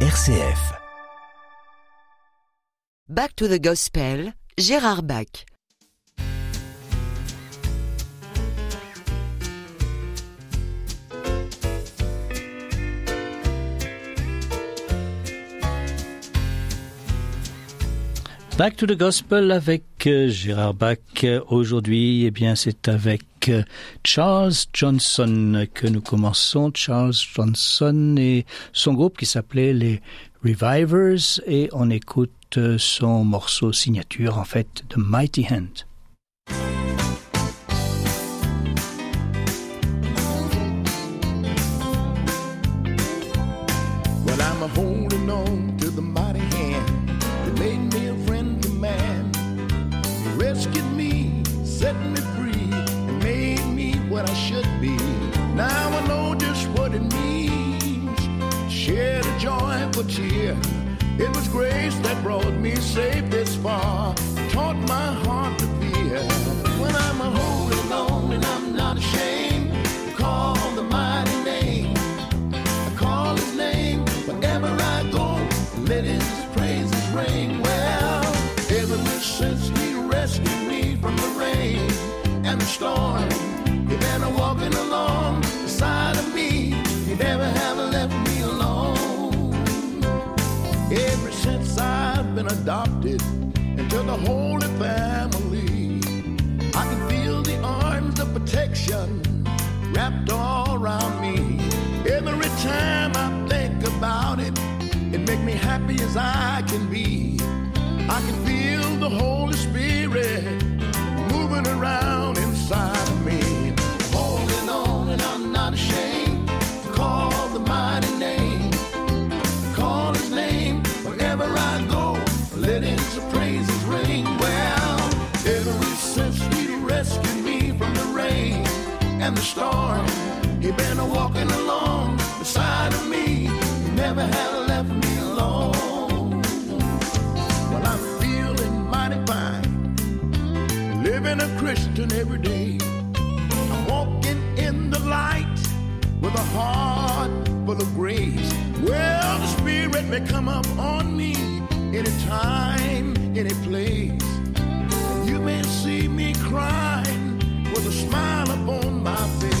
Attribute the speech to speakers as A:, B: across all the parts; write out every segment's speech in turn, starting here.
A: RCF.
B: Back to the Gospel, Gérard Bach.
C: Back to the Gospel avec euh, Gérard Bach. Aujourd'hui, eh bien, c'est avec euh, Charles Johnson que nous commençons. Charles Johnson et son groupe qui s'appelait les Revivers et on écoute euh, son morceau signature, en fait, The Mighty Hand.
D: Tear. It was grace that brought me safe this far, taught my heart to fear. When I'm a holding on and I'm not ashamed to call the mighty name. I call his name wherever I go. Let his praises ring. Well, ever since he rescued me from the rain and the storm, can be. I can feel the Holy Spirit moving around inside of me. Holding on, and I'm not ashamed to call the mighty name. Call his name wherever I go. Let his praises ring. Well, ever since he rescued me from the rain and the storm, he been walking along beside of me. Every day. I'm walking in the light with a heart full of grace. Well, the Spirit may come up on me anytime, any place. You may see me crying with a smile upon my face.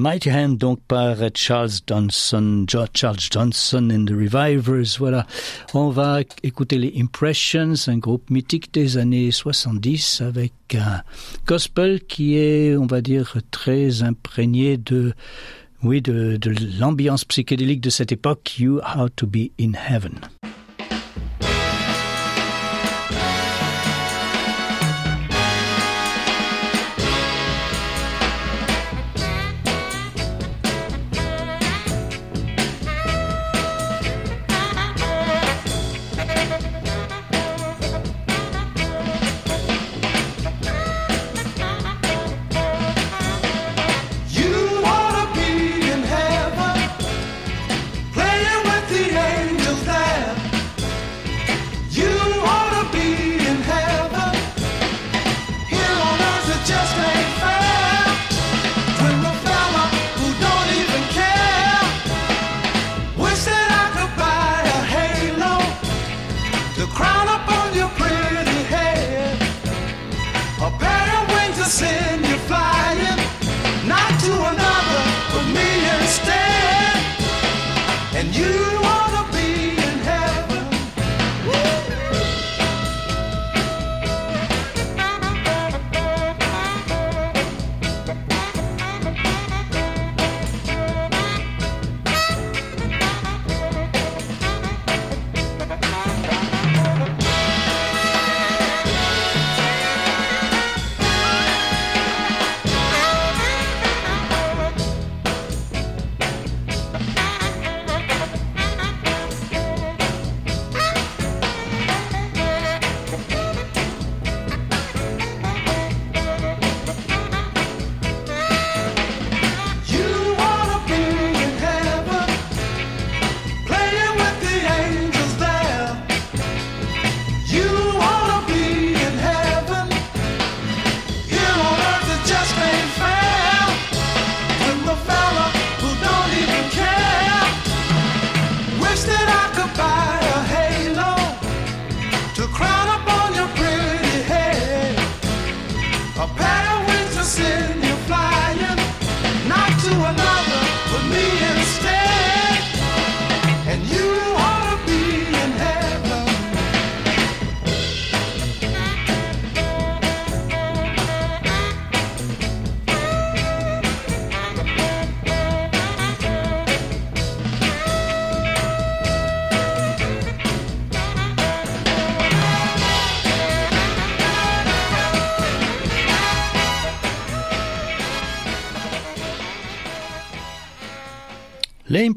D: Mighty
C: Hand, donc par Charles Johnson, Charles Johnson and the Revivers. Voilà. On va écouter les Impressions, un groupe mythique des années 70 avec un gospel qui est, on va dire, très imprégné de, oui, de, de l'ambiance psychédélique de cette époque. You How to Be in Heaven.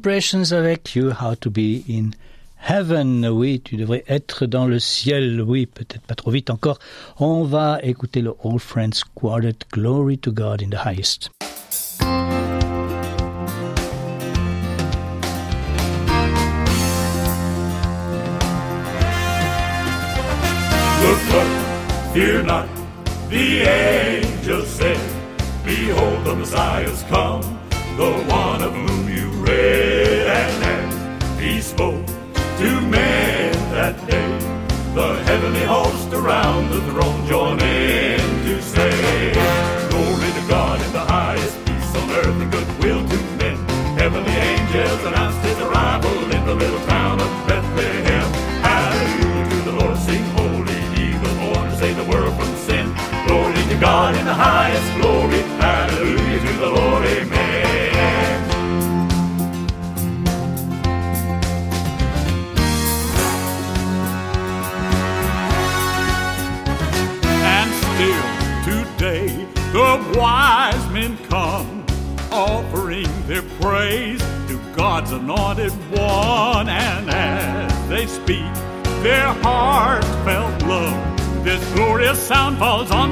C: Impressions avec You, How to Be in Heaven. Oui, tu devrais être dans le ciel. Oui, peut-être pas trop vite encore. On va écouter le Old Friends Quartet, Glory to God in the Highest.
A: Look up, fear not, the angel said, Behold, the Messiah's come, the one of whom you read, spoke to men that day, the heavenly host around the throne join in to say, Glory to God in the highest, peace on earth and goodwill to men. Heavenly angels announced his arrival in the little town of Bethlehem. Hallelujah to the Lord, sing holy, he born to save the world from sin. Glory to God in the highest glory, hallelujah 宝藏。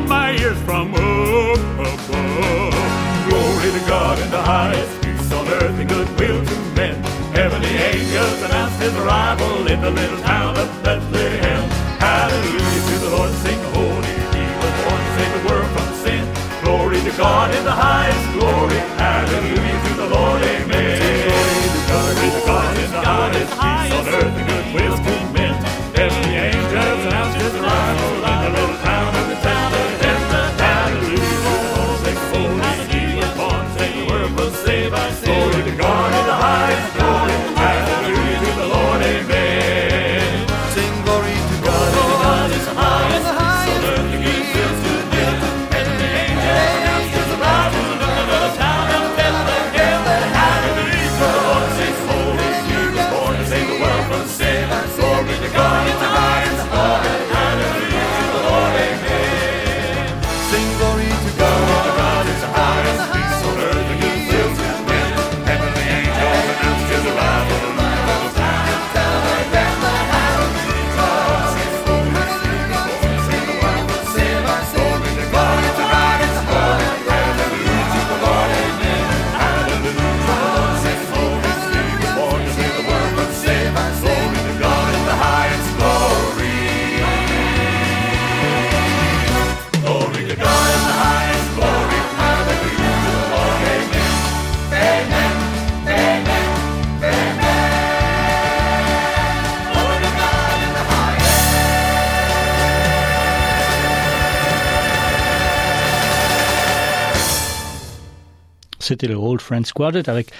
C: C'était le Old Friends Quartet avec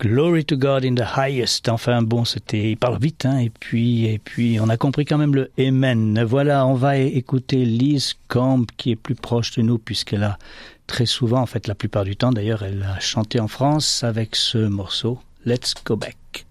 C: Glory to God in the highest. Enfin bon, c'était, il parle vite, hein, et puis, et puis, on a compris quand même le Amen. Voilà, on va écouter Liz Camp, qui est plus proche de nous, puisqu'elle a très souvent, en fait, la plupart du temps, d'ailleurs, elle a chanté en France avec ce morceau, Let's Go Back.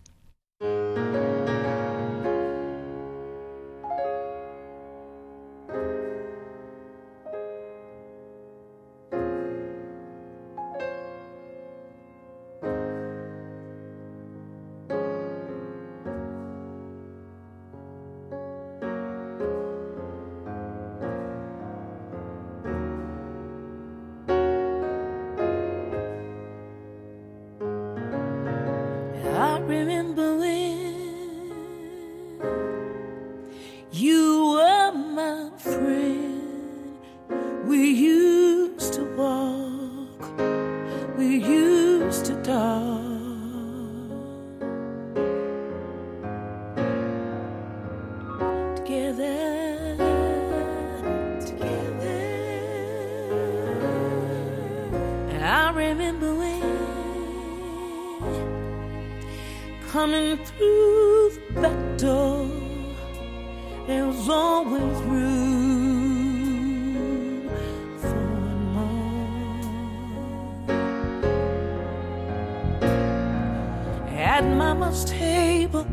E: Through back door, there's always room for more. At Mama's table.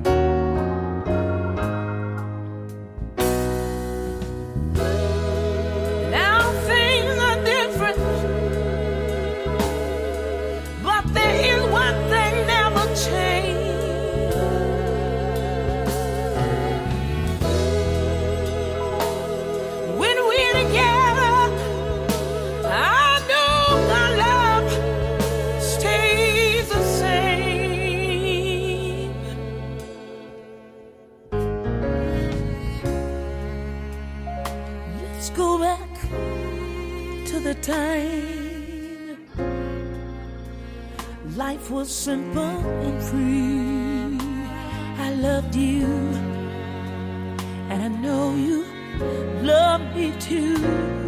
F: Simple and free. I loved you, and I know you love me too.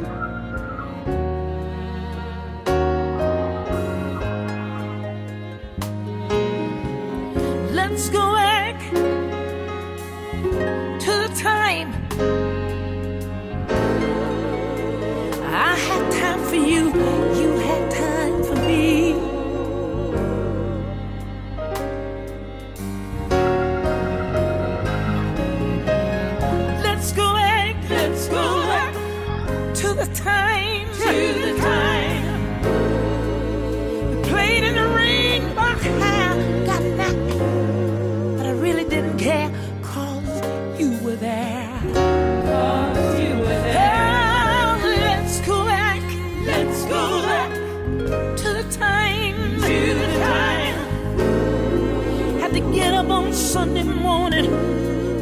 F: Sunday morning,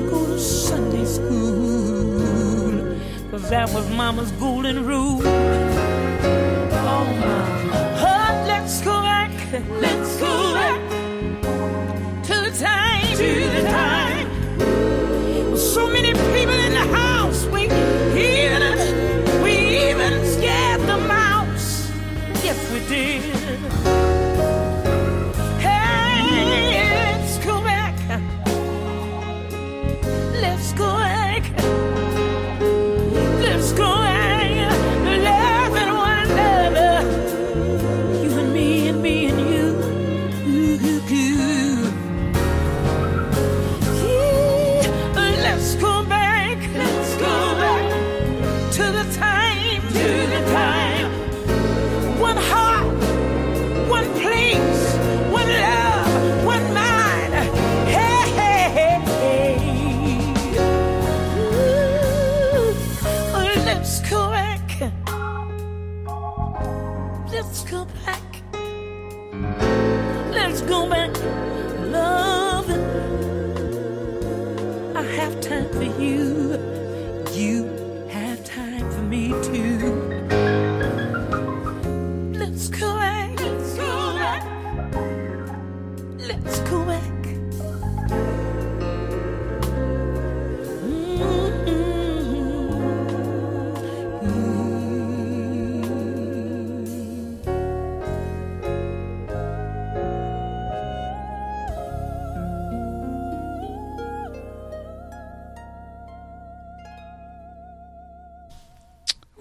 F: go to Sunday school, cause that was Mama's golden rule. Oh, Mama. Oh, let's go back, let's go back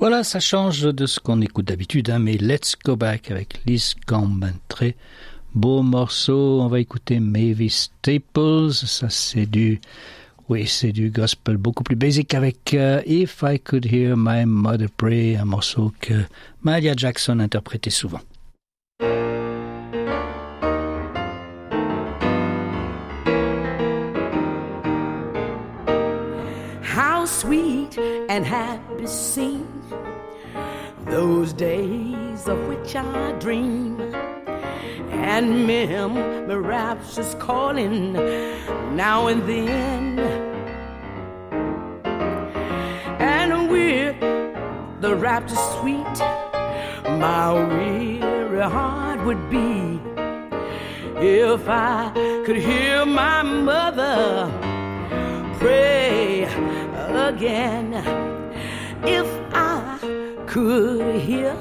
C: Voilà, ça change de ce qu'on écoute d'habitude, hein, mais Let's Go Back avec Liz Camp, un très beau morceau. On va écouter Mavis Staples, ça c'est du, oui, c'est du gospel beaucoup plus basic avec euh, If I Could Hear My Mother Pray, un morceau que Mahalia Jackson interprétait souvent.
F: How sweet and happy those days of which I dream. And memory raps is calling now and then. And with the rapture sweet, my weary heart would be if I could hear my mother pray again. If could hear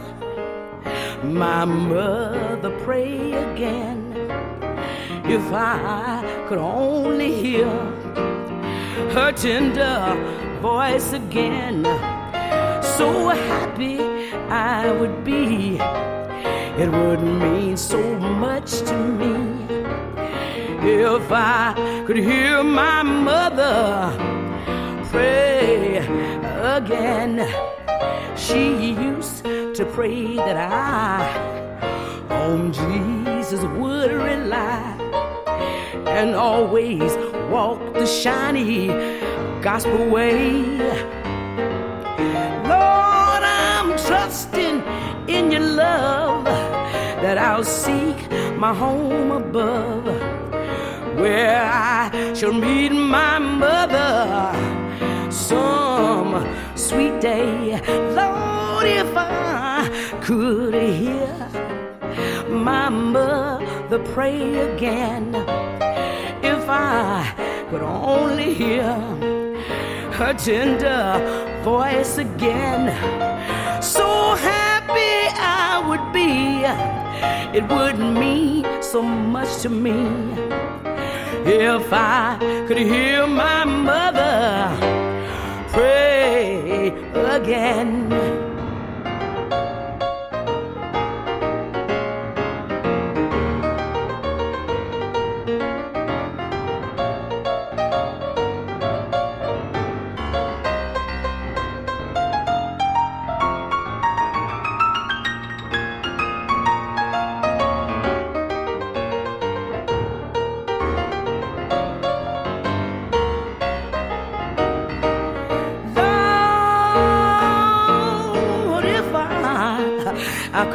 F: my mother pray again. If I could only hear her tender voice again. So happy I would be. It would mean so much to me if I could hear my mother pray again. She used to pray that I on Jesus would rely and always walk the shiny gospel way. Lord, I'm trusting in your love that I'll seek my home above where I shall meet my mother some sweet day. Lord, if I
E: could hear my mother pray again, if I could only hear her tender voice again, so happy I would be. It would mean so much to me if I could hear my mother again.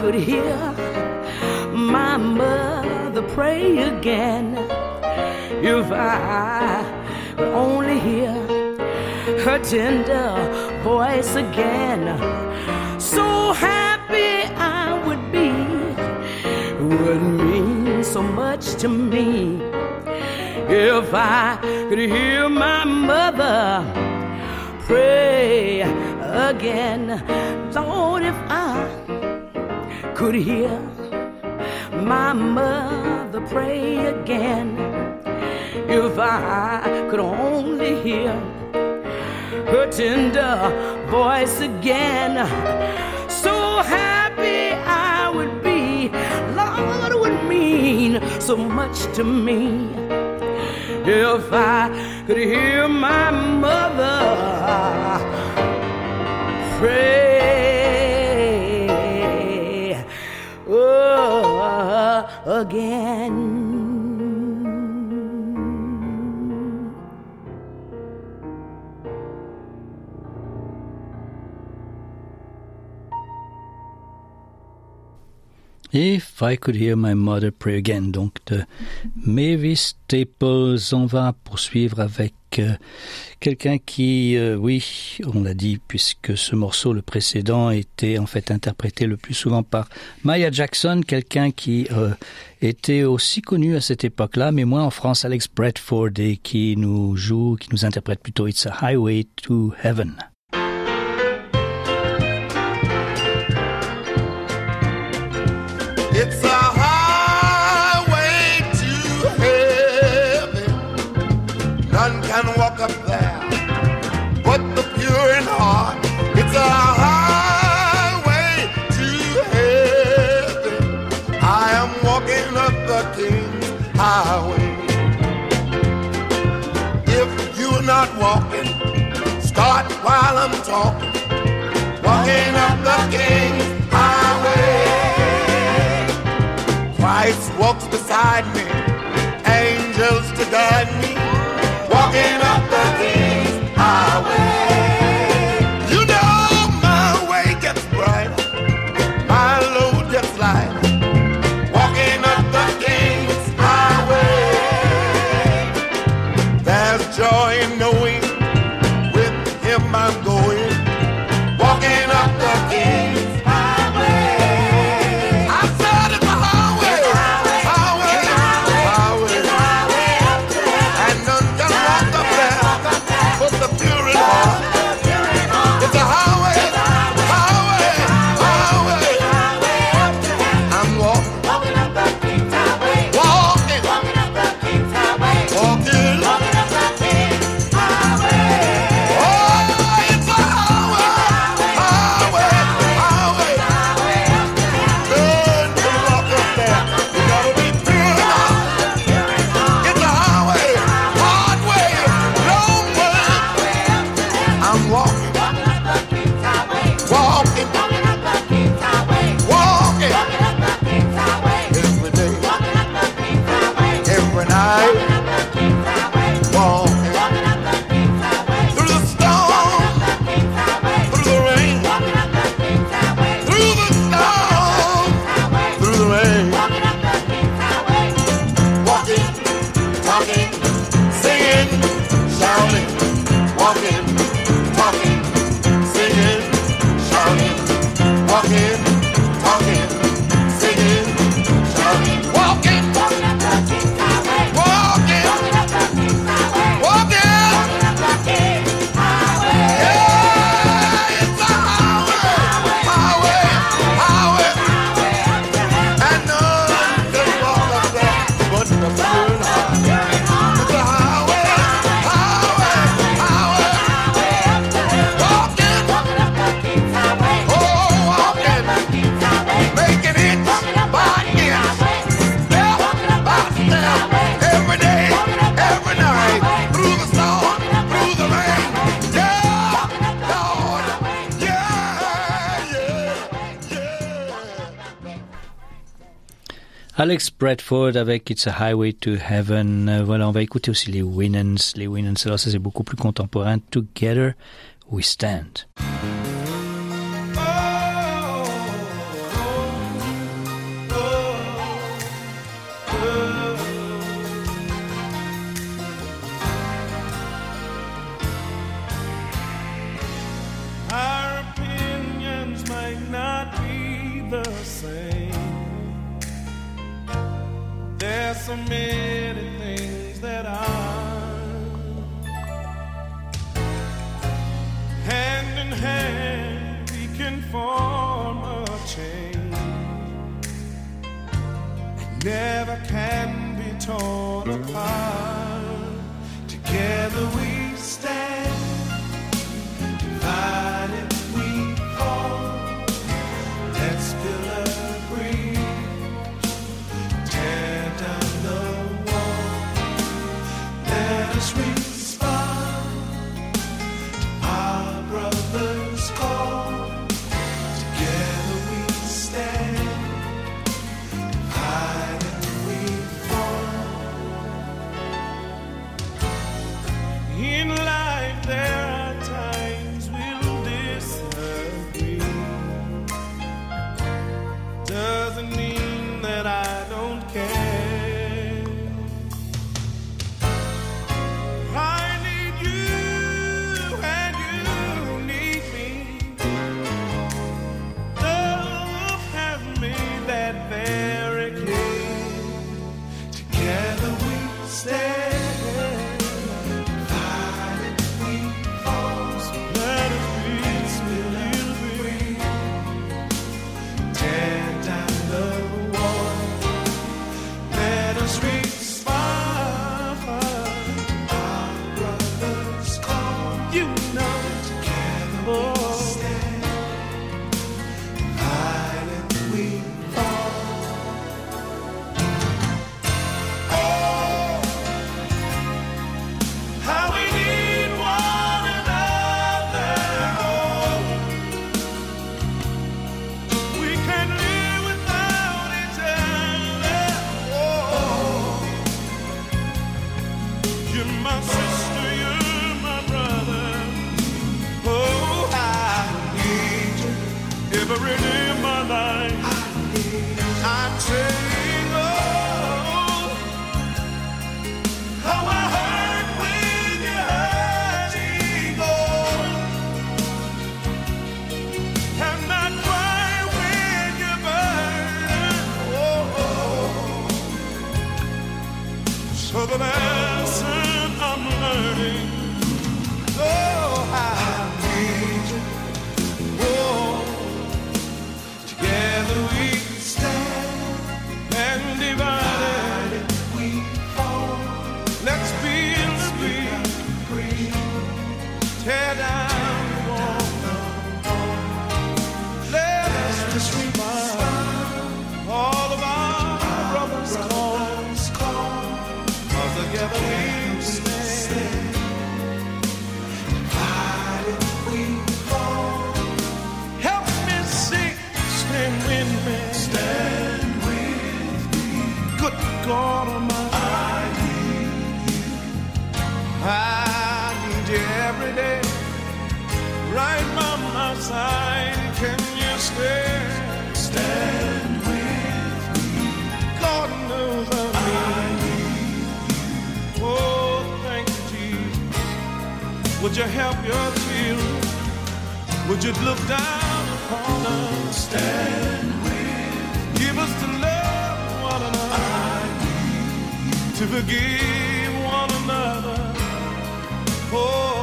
E: Could hear my mother pray again. If I could only hear her tender voice again, so happy I would be. it Would mean so much to me if I could hear my mother pray again. Lord, if I could hear my mother pray again. If I could only hear her tender voice again, so happy I would be. Lord, would mean so much to me if I could hear my mother pray. Again.
C: If I Could Hear My Mother Pray Again, donc de Mavis Staples. On va poursuivre avec quelqu'un qui, euh, oui, on l'a dit, puisque ce morceau, le précédent, était en fait interprété le plus souvent par Maya Jackson, quelqu'un qui euh, était aussi connu à cette époque-là, mais moins en France, Alex Bradford, et qui nous joue, qui nous interprète plutôt It's a Highway to Heaven.
G: Christ walks beside me, angels to guide me. Walking
H: Alex Bradford avec It's a Highway to Heaven. Euh, voilà, on va écouter aussi les Winans. Les Winans, alors ça c'est beaucoup plus contemporain. Together We Stand.
C: of a man. change every day. Right by my side, can you stand? Stand with me. God knows I need you. Oh, thank you, Jesus. Would you help your children? Would you look down upon us? Stand with me. Give us the love one another. I need. To forgive. Oh.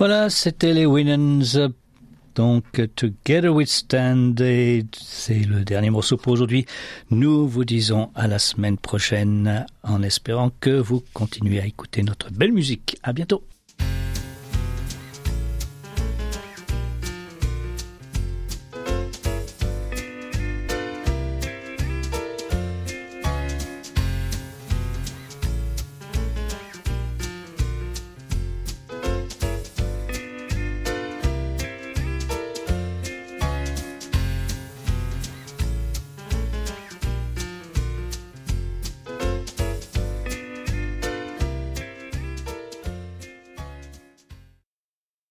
H: Voilà, c'était les Winans.
C: Donc, Together We Stand, c'est le dernier morceau pour aujourd'hui. Nous vous disons à la semaine prochaine en espérant que vous continuez à écouter notre belle musique. À bientôt.